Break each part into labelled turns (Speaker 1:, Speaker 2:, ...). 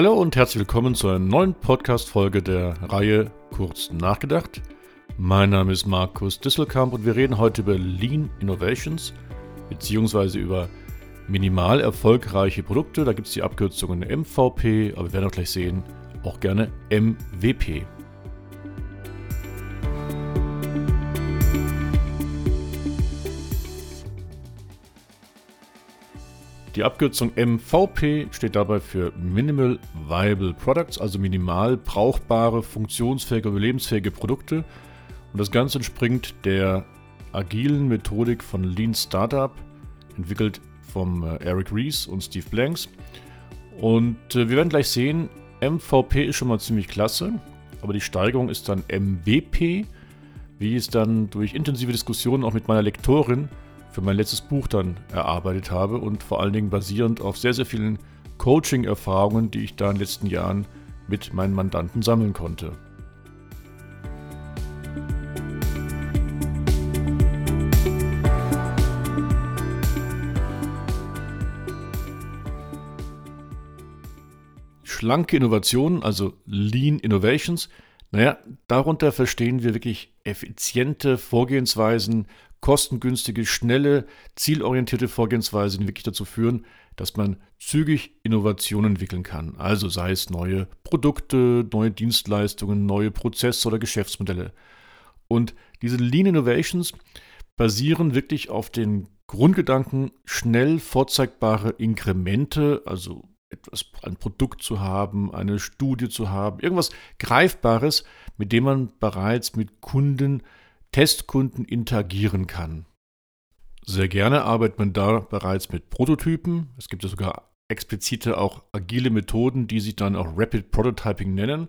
Speaker 1: Hallo und herzlich willkommen zu einer neuen Podcast-Folge der Reihe Kurz nachgedacht. Mein Name ist Markus Disselkamp und wir reden heute über Lean Innovations beziehungsweise über minimal erfolgreiche Produkte. Da gibt es die Abkürzungen MVP, aber wir werden auch gleich sehen, auch gerne MVP. Die Abkürzung MVP steht dabei für Minimal Viable Products, also minimal brauchbare, funktionsfähige, überlebensfähige Produkte. Und das Ganze entspringt der agilen Methodik von Lean Startup, entwickelt vom äh, Eric Rees und Steve Blanks. Und äh, wir werden gleich sehen, MVP ist schon mal ziemlich klasse, aber die Steigerung ist dann MVP, wie es dann durch intensive Diskussionen auch mit meiner Lektorin für mein letztes Buch dann erarbeitet habe und vor allen Dingen basierend auf sehr, sehr vielen Coaching-Erfahrungen, die ich da in den letzten Jahren mit meinen Mandanten sammeln konnte. Schlanke Innovationen, also Lean Innovations, naja, darunter verstehen wir wirklich effiziente Vorgehensweisen, kostengünstige, schnelle, zielorientierte Vorgehensweisen, die wirklich dazu führen, dass man zügig Innovationen entwickeln kann. Also sei es neue Produkte, neue Dienstleistungen, neue Prozesse oder Geschäftsmodelle. Und diese Lean Innovations basieren wirklich auf den Grundgedanken, schnell vorzeigbare Inkremente, also etwas, ein Produkt zu haben, eine Studie zu haben, irgendwas Greifbares, mit dem man bereits mit Kunden, Testkunden interagieren kann. Sehr gerne arbeitet man da bereits mit Prototypen. Es gibt ja sogar explizite auch agile Methoden, die sich dann auch Rapid Prototyping nennen.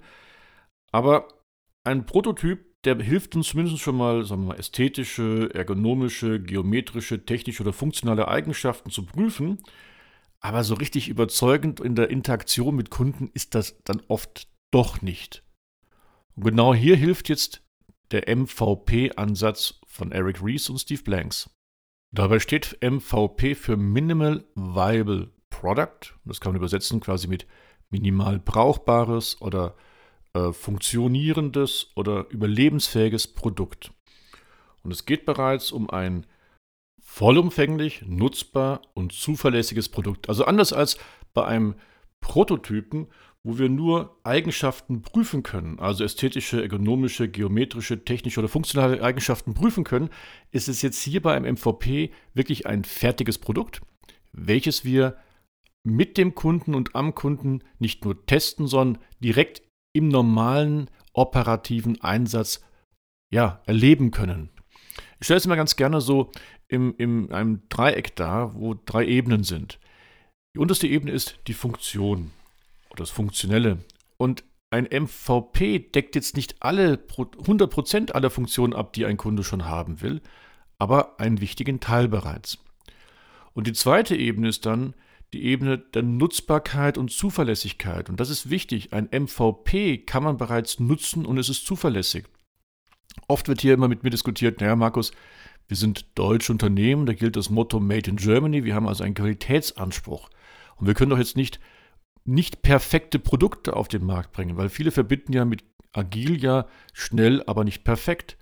Speaker 1: Aber ein Prototyp, der hilft uns zumindest schon mal, sagen wir mal, ästhetische, ergonomische, geometrische, technische oder funktionale Eigenschaften zu prüfen aber so richtig überzeugend in der Interaktion mit Kunden ist das dann oft doch nicht. Und genau hier hilft jetzt der MVP-Ansatz von Eric Rees und Steve Blanks. Dabei steht MVP für Minimal Viable Product. Das kann man übersetzen quasi mit minimal brauchbares oder äh, funktionierendes oder überlebensfähiges Produkt. Und es geht bereits um ein vollumfänglich, nutzbar und zuverlässiges Produkt. Also anders als bei einem Prototypen, wo wir nur Eigenschaften prüfen können, also ästhetische, ergonomische, geometrische, technische oder funktionale Eigenschaften prüfen können, ist es jetzt hier bei einem MVP wirklich ein fertiges Produkt, welches wir mit dem Kunden und am Kunden nicht nur testen, sondern direkt im normalen operativen Einsatz ja, erleben können. Ich stelle es mir ganz gerne so im, in einem Dreieck dar, wo drei Ebenen sind. Die unterste Ebene ist die Funktion oder das Funktionelle. Und ein MVP deckt jetzt nicht alle 100% aller Funktionen ab, die ein Kunde schon haben will, aber einen wichtigen Teil bereits. Und die zweite Ebene ist dann die Ebene der Nutzbarkeit und Zuverlässigkeit. Und das ist wichtig. Ein MVP kann man bereits nutzen und es ist zuverlässig. Oft wird hier immer mit mir diskutiert, naja, Markus, wir sind deutsche Unternehmen, da gilt das Motto Made in Germany. Wir haben also einen Qualitätsanspruch. Und wir können doch jetzt nicht, nicht perfekte Produkte auf den Markt bringen, weil viele verbinden ja mit agil ja schnell, aber nicht perfekt.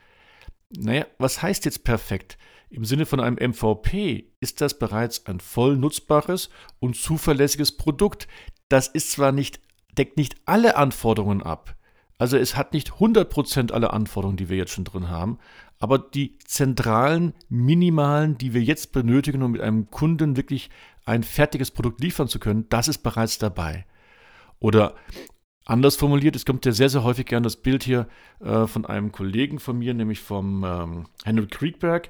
Speaker 1: Naja, was heißt jetzt perfekt? Im Sinne von einem MVP ist das bereits ein voll nutzbares und zuverlässiges Produkt. Das ist zwar nicht, deckt nicht alle Anforderungen ab. Also es hat nicht 100% alle Anforderungen, die wir jetzt schon drin haben, aber die zentralen, minimalen, die wir jetzt benötigen, um mit einem Kunden wirklich ein fertiges Produkt liefern zu können, das ist bereits dabei. Oder anders formuliert, es kommt ja sehr, sehr häufig gern das Bild hier äh, von einem Kollegen von mir, nämlich vom ähm, Henry Kriegberg.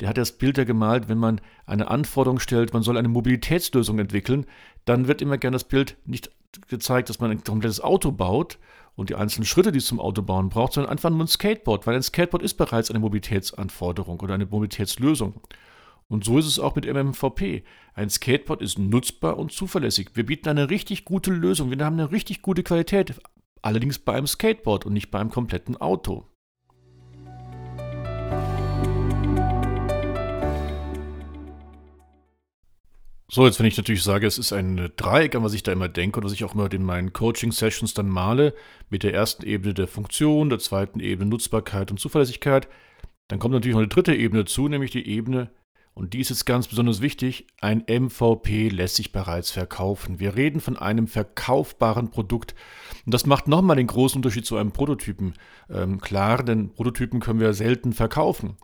Speaker 1: Der hat das Bild ja gemalt, wenn man eine Anforderung stellt, man soll eine Mobilitätslösung entwickeln, dann wird immer gern das Bild nicht gezeigt, dass man ein komplettes Auto baut, und die einzelnen Schritte, die es zum Autobauen braucht, sondern einfach nur ein Skateboard, weil ein Skateboard ist bereits eine Mobilitätsanforderung oder eine Mobilitätslösung. Und so ist es auch mit MMVP. Ein Skateboard ist nutzbar und zuverlässig. Wir bieten eine richtig gute Lösung. Wir haben eine richtig gute Qualität. Allerdings bei einem Skateboard und nicht bei einem kompletten Auto. So, jetzt wenn ich natürlich sage, es ist ein Dreieck, an was ich da immer denke und was ich auch immer in meinen Coaching-Sessions dann male, mit der ersten Ebene der Funktion, der zweiten Ebene Nutzbarkeit und Zuverlässigkeit, dann kommt natürlich noch eine dritte Ebene zu, nämlich die Ebene, und die ist ganz besonders wichtig, ein MVP lässt sich bereits verkaufen. Wir reden von einem verkaufbaren Produkt. Und das macht nochmal den großen Unterschied zu einem Prototypen ähm, klar, denn Prototypen können wir selten verkaufen.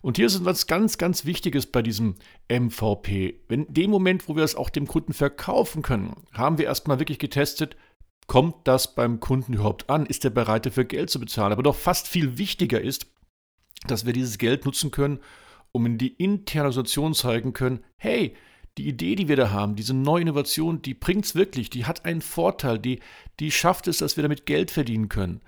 Speaker 1: Und hier ist was ganz, ganz Wichtiges bei diesem MVP. In dem Moment, wo wir es auch dem Kunden verkaufen können, haben wir erstmal wirklich getestet, kommt das beim Kunden überhaupt an? Ist er bereit dafür Geld zu bezahlen? Aber doch fast viel wichtiger ist, dass wir dieses Geld nutzen können, um in die interne Situation zeigen können, hey, die Idee, die wir da haben, diese neue Innovation, die bringt es wirklich, die hat einen Vorteil, die, die schafft es, dass wir damit Geld verdienen können.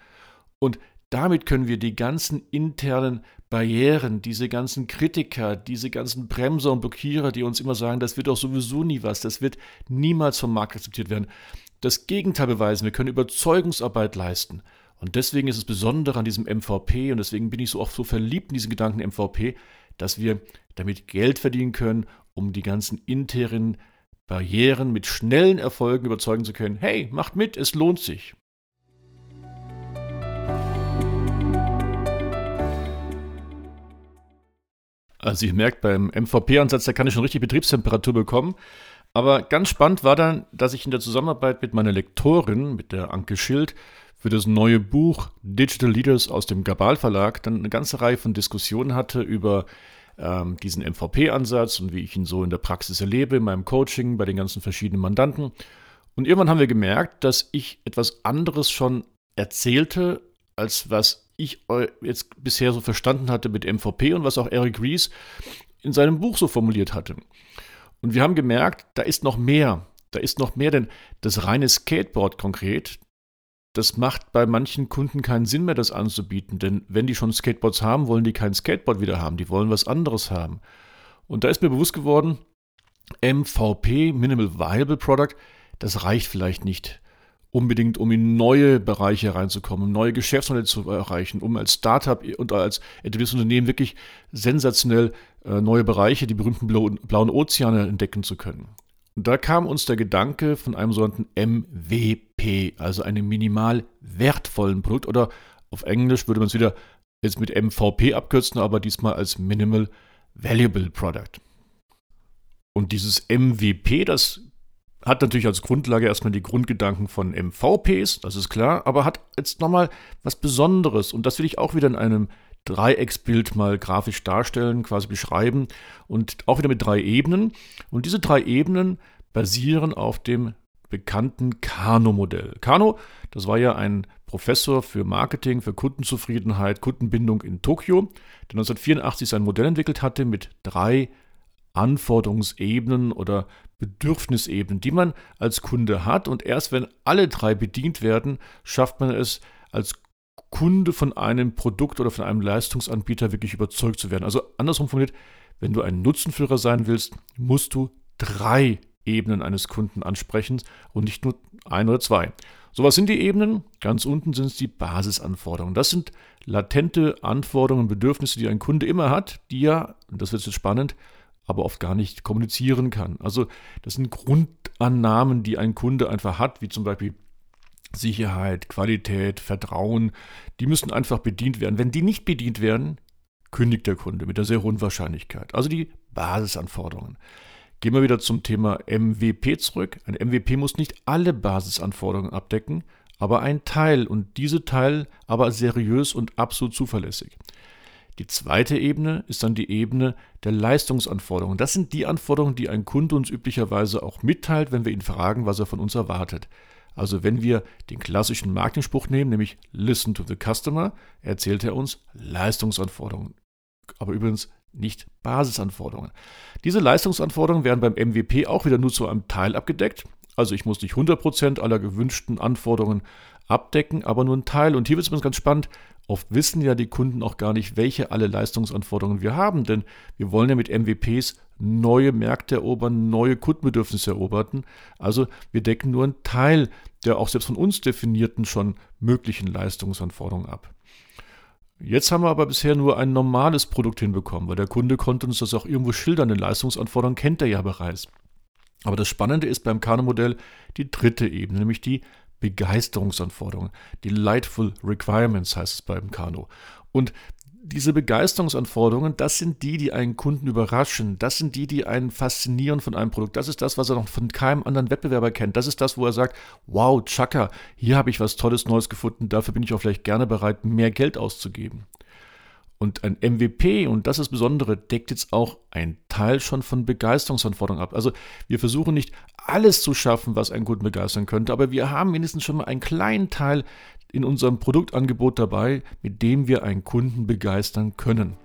Speaker 1: Und damit können wir die ganzen internen Barrieren, diese ganzen Kritiker, diese ganzen Bremser und Blockierer, die uns immer sagen, das wird doch sowieso nie was, das wird niemals vom Markt akzeptiert werden, das Gegenteil beweisen. Wir können Überzeugungsarbeit leisten. Und deswegen ist es Besondere an diesem MVP und deswegen bin ich so oft so verliebt in diesen Gedanken MVP, dass wir damit Geld verdienen können, um die ganzen internen Barrieren mit schnellen Erfolgen überzeugen zu können. Hey, macht mit, es lohnt sich. Also ihr merkt, beim MVP-Ansatz, da kann ich schon richtig Betriebstemperatur bekommen. Aber ganz spannend war dann, dass ich in der Zusammenarbeit mit meiner Lektorin, mit der Anke Schild, für das neue Buch Digital Leaders aus dem Gabal Verlag dann eine ganze Reihe von Diskussionen hatte über ähm, diesen MVP-Ansatz und wie ich ihn so in der Praxis erlebe, in meinem Coaching, bei den ganzen verschiedenen Mandanten. Und irgendwann haben wir gemerkt, dass ich etwas anderes schon erzählte, als was ich jetzt bisher so verstanden hatte mit MVP und was auch Eric Ries in seinem Buch so formuliert hatte. Und wir haben gemerkt, da ist noch mehr. Da ist noch mehr, denn das reine Skateboard konkret, das macht bei manchen Kunden keinen Sinn mehr, das anzubieten. Denn wenn die schon Skateboards haben, wollen die kein Skateboard wieder haben. Die wollen was anderes haben. Und da ist mir bewusst geworden, MVP, Minimal Viable Product, das reicht vielleicht nicht unbedingt, um in neue Bereiche reinzukommen, um neue Geschäftsmodelle zu erreichen, um als Startup und als etabliertes Unternehmen wirklich sensationell äh, neue Bereiche, die berühmten blauen Ozeane entdecken zu können. Da kam uns der Gedanke von einem sogenannten MVP, also einem minimal wertvollen Produkt oder auf Englisch würde man es wieder jetzt mit MVP abkürzen, aber diesmal als Minimal Valuable Product. Und dieses MVP, das hat natürlich als Grundlage erstmal die Grundgedanken von MVPs, das ist klar, aber hat jetzt nochmal was Besonderes und das will ich auch wieder in einem Dreiecksbild mal grafisch darstellen, quasi beschreiben und auch wieder mit drei Ebenen. Und diese drei Ebenen basieren auf dem bekannten Kano-Modell. Kano, das war ja ein Professor für Marketing, für Kundenzufriedenheit, Kundenbindung in Tokio, der 1984 sein Modell entwickelt hatte mit drei Anforderungsebenen oder Bedürfnisebenen, die man als Kunde hat. Und erst wenn alle drei bedient werden, schafft man es als Kunde von einem Produkt oder von einem Leistungsanbieter wirklich überzeugt zu werden. Also andersrum formuliert, wenn du ein Nutzenführer sein willst, musst du drei Ebenen eines Kunden ansprechen und nicht nur ein oder zwei. So, was sind die Ebenen? Ganz unten sind es die Basisanforderungen. Das sind latente Anforderungen und Bedürfnisse, die ein Kunde immer hat, die ja, das wird jetzt spannend, aber oft gar nicht kommunizieren kann. Also das sind Grundannahmen, die ein Kunde einfach hat, wie zum Beispiel Sicherheit, Qualität, Vertrauen, die müssen einfach bedient werden. Wenn die nicht bedient werden, kündigt der Kunde mit einer sehr hohen Wahrscheinlichkeit. Also die Basisanforderungen. Gehen wir wieder zum Thema MVP zurück. Ein MVP muss nicht alle Basisanforderungen abdecken, aber ein Teil und diese Teil aber seriös und absolut zuverlässig. Die zweite Ebene ist dann die Ebene der Leistungsanforderungen. Das sind die Anforderungen, die ein Kunde uns üblicherweise auch mitteilt, wenn wir ihn fragen, was er von uns erwartet. Also wenn wir den klassischen Marketingspruch nehmen, nämlich Listen to the Customer, erzählt er uns Leistungsanforderungen. Aber übrigens nicht Basisanforderungen. Diese Leistungsanforderungen werden beim MVP auch wieder nur zu einem Teil abgedeckt. Also ich muss nicht 100% aller gewünschten Anforderungen abdecken, aber nur ein Teil. Und hier wird es ganz spannend. Oft wissen ja die Kunden auch gar nicht, welche alle Leistungsanforderungen wir haben, denn wir wollen ja mit MVPs neue Märkte erobern, neue Kundenbedürfnisse erobern. Also wir decken nur einen Teil der auch selbst von uns definierten schon möglichen Leistungsanforderungen ab. Jetzt haben wir aber bisher nur ein normales Produkt hinbekommen, weil der Kunde konnte uns das auch irgendwo schildern, den Leistungsanforderungen kennt er ja bereits. Aber das Spannende ist beim Kano-Modell die dritte Ebene, nämlich die Begeisterungsanforderungen. Die Lightful Requirements heißt es beim Kano. Und diese Begeisterungsanforderungen, das sind die, die einen Kunden überraschen. Das sind die, die einen faszinieren von einem Produkt. Das ist das, was er noch von keinem anderen Wettbewerber kennt. Das ist das, wo er sagt, wow, Chaka, hier habe ich was Tolles Neues gefunden. Dafür bin ich auch vielleicht gerne bereit, mehr Geld auszugeben. Und ein MVP, und das ist das Besondere, deckt jetzt auch einen Teil schon von Begeisterungsanforderungen ab. Also wir versuchen nicht alles zu schaffen, was einen Kunden begeistern könnte, aber wir haben mindestens schon mal einen kleinen Teil in unserem Produktangebot dabei, mit dem wir einen Kunden begeistern können.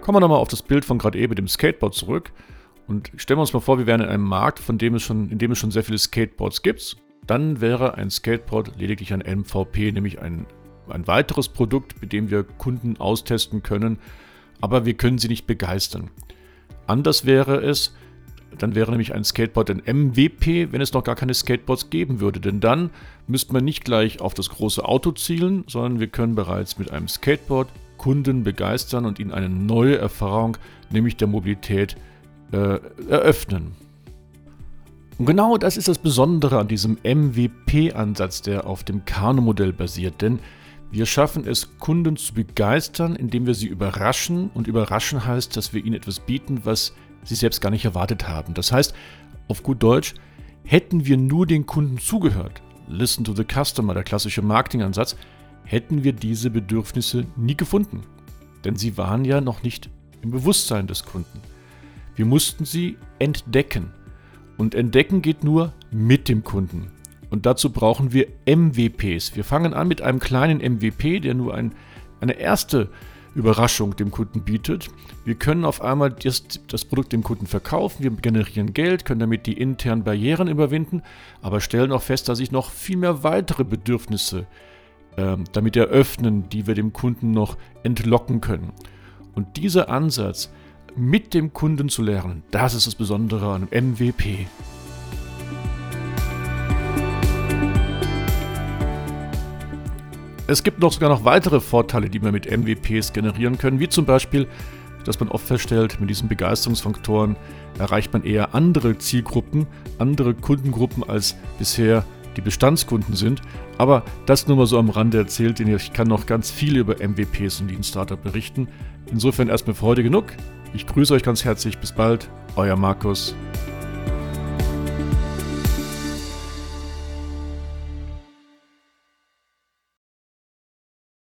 Speaker 1: Kommen wir nochmal auf das Bild von gerade eben mit dem Skateboard zurück. Und stellen wir uns mal vor, wir wären in einem Markt, von dem es schon, in dem es schon sehr viele Skateboards gibt. Dann wäre ein Skateboard lediglich ein MVP, nämlich ein, ein weiteres Produkt, mit dem wir Kunden austesten können, aber wir können sie nicht begeistern. Anders wäre es, dann wäre nämlich ein Skateboard ein MVP, wenn es noch gar keine Skateboards geben würde. Denn dann müsste man nicht gleich auf das große Auto zielen, sondern wir können bereits mit einem Skateboard Kunden begeistern und ihnen eine neue Erfahrung, nämlich der Mobilität, äh, eröffnen. Und genau das ist das Besondere an diesem MVP-Ansatz, der auf dem Kano-Modell basiert. Denn wir schaffen es, Kunden zu begeistern, indem wir sie überraschen. Und überraschen heißt, dass wir ihnen etwas bieten, was sie selbst gar nicht erwartet haben. Das heißt, auf gut Deutsch, hätten wir nur den Kunden zugehört, listen to the customer, der klassische Marketingansatz, hätten wir diese Bedürfnisse nie gefunden. Denn sie waren ja noch nicht im Bewusstsein des Kunden. Wir mussten sie entdecken. Und entdecken geht nur mit dem Kunden. Und dazu brauchen wir MWPs. Wir fangen an mit einem kleinen MVP, der nur ein, eine erste Überraschung dem Kunden bietet. Wir können auf einmal das, das, Produkt dem Kunden verkaufen, wir generieren Geld, können damit die internen Barrieren überwinden, aber stellen auch fest, dass sich noch viel mehr weitere Bedürfnisse äh, damit eröffnen, die wir dem Kunden noch entlocken können. Und dieser Ansatz, mit dem Kunden zu lernen. Das ist das Besondere an MVP. Es gibt noch sogar noch weitere Vorteile, die wir mit MVPs generieren können, wie zum Beispiel, dass man oft feststellt, mit diesen Begeisterungsfaktoren erreicht man eher andere Zielgruppen, andere Kundengruppen als bisher die Bestandskunden sind. Aber das nur mal so am Rande erzählt, denn ich kann noch ganz viel über MVPs und Lean Startup berichten. Insofern erstmal für heute genug. Ich grüße euch ganz herzlich. Bis bald. Euer Markus.